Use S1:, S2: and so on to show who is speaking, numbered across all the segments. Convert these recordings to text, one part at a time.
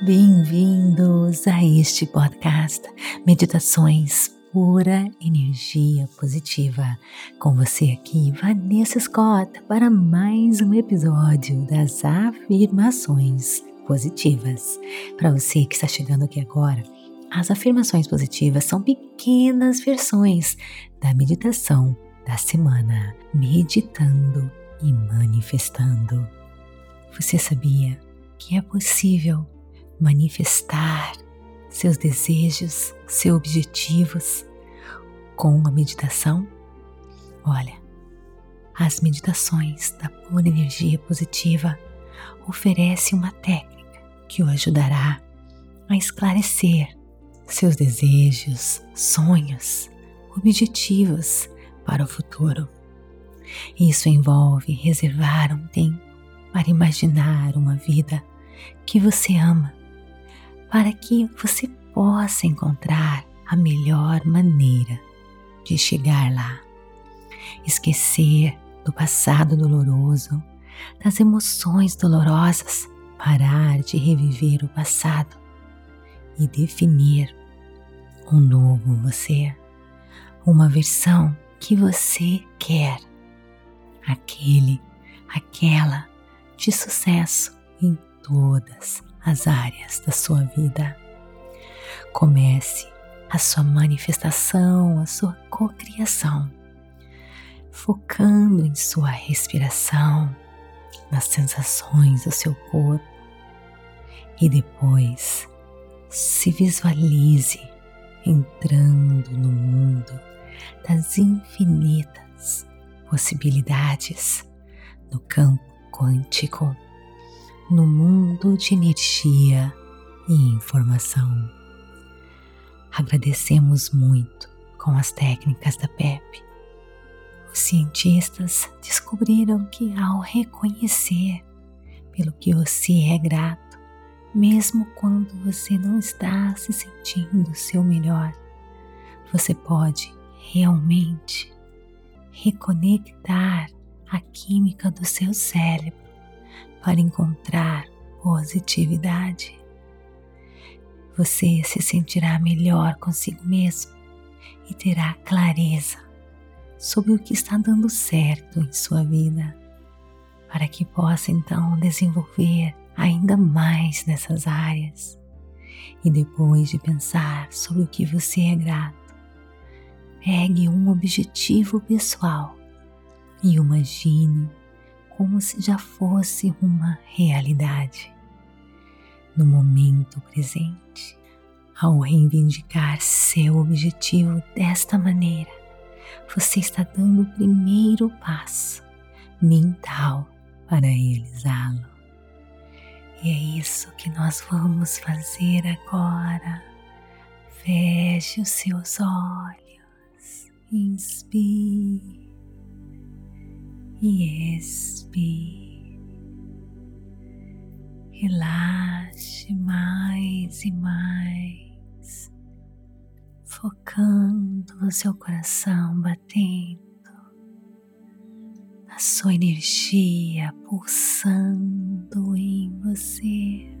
S1: Bem-vindos a este podcast Meditações Pura Energia Positiva. Com você aqui, Vanessa Scott, para mais um episódio das Afirmações Positivas. Para você que está chegando aqui agora, as afirmações positivas são pequenas versões da meditação da semana, meditando e manifestando. Você sabia que é possível manifestar seus desejos, seus objetivos com a meditação? Olha, as meditações da pura energia positiva oferecem uma técnica que o ajudará a esclarecer seus desejos, sonhos, objetivos para o futuro. Isso envolve reservar um tempo para imaginar uma vida que você ama para que você possa encontrar a melhor maneira de chegar lá. Esquecer do passado doloroso, das emoções dolorosas, parar de reviver o passado e definir um novo você, uma versão que você quer, aquele, aquela de sucesso em todas as áreas da sua vida. Comece a sua manifestação, a sua cocriação, focando em sua respiração, nas sensações do seu corpo e depois se visualize entrando no mundo das infinitas possibilidades no campo quântico no mundo de energia e informação. Agradecemos muito com as técnicas da PEP. Os cientistas descobriram que ao reconhecer pelo que você é grato, mesmo quando você não está se sentindo seu melhor, você pode realmente reconectar a química do seu cérebro para encontrar positividade. Você se sentirá melhor consigo mesmo e terá clareza sobre o que está dando certo em sua vida, para que possa então desenvolver ainda mais nessas áreas. E depois de pensar sobre o que você é grato, pegue um objetivo pessoal e imagine como se já fosse uma realidade. No momento presente, ao reivindicar seu objetivo desta maneira, você está dando o primeiro passo mental para realizá-lo. E é isso que nós vamos fazer agora. Feche os seus olhos, inspire e expire. Relaxe mais e mais, focando no seu coração batendo, na sua energia pulsando em você,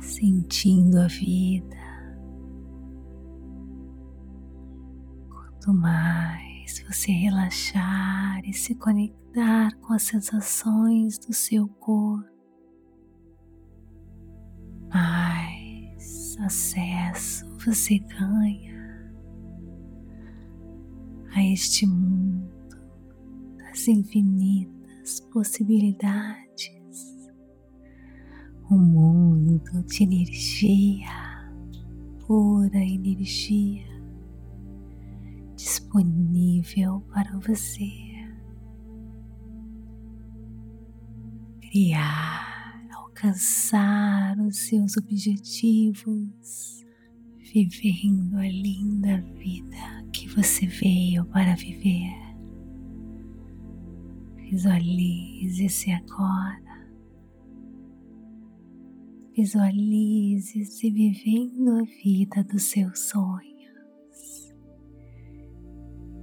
S1: sentindo a vida. Quanto mais se você relaxar e se conectar com as sensações do seu corpo, mais acesso você ganha a este mundo das infinitas possibilidades, um mundo de energia, pura energia disponível para você. Criar, alcançar os seus objetivos, vivendo a linda vida que você veio para viver. Visualize-se agora. Visualize-se vivendo a vida dos seus sonhos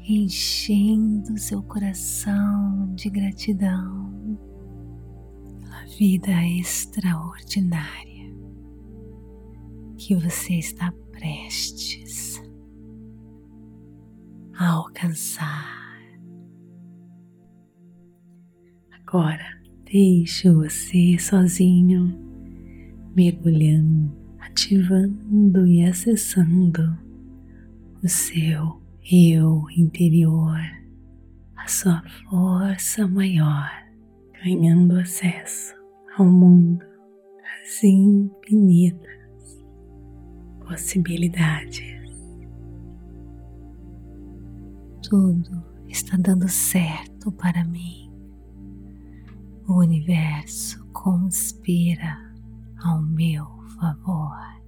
S1: enchendo seu coração de gratidão pela vida extraordinária que você está prestes a alcançar. Agora, deixe você sozinho, mergulhando, ativando e acessando o seu eu interior, a sua força maior, ganhando acesso ao mundo das infinitas possibilidades. Tudo está dando certo para mim. O universo conspira ao meu favor.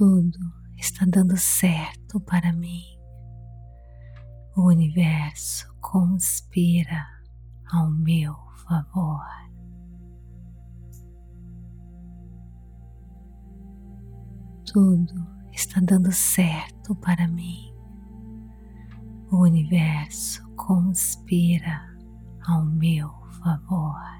S1: Tudo está dando certo para mim. O universo conspira ao meu favor. Tudo está dando certo para mim. O universo conspira ao meu favor.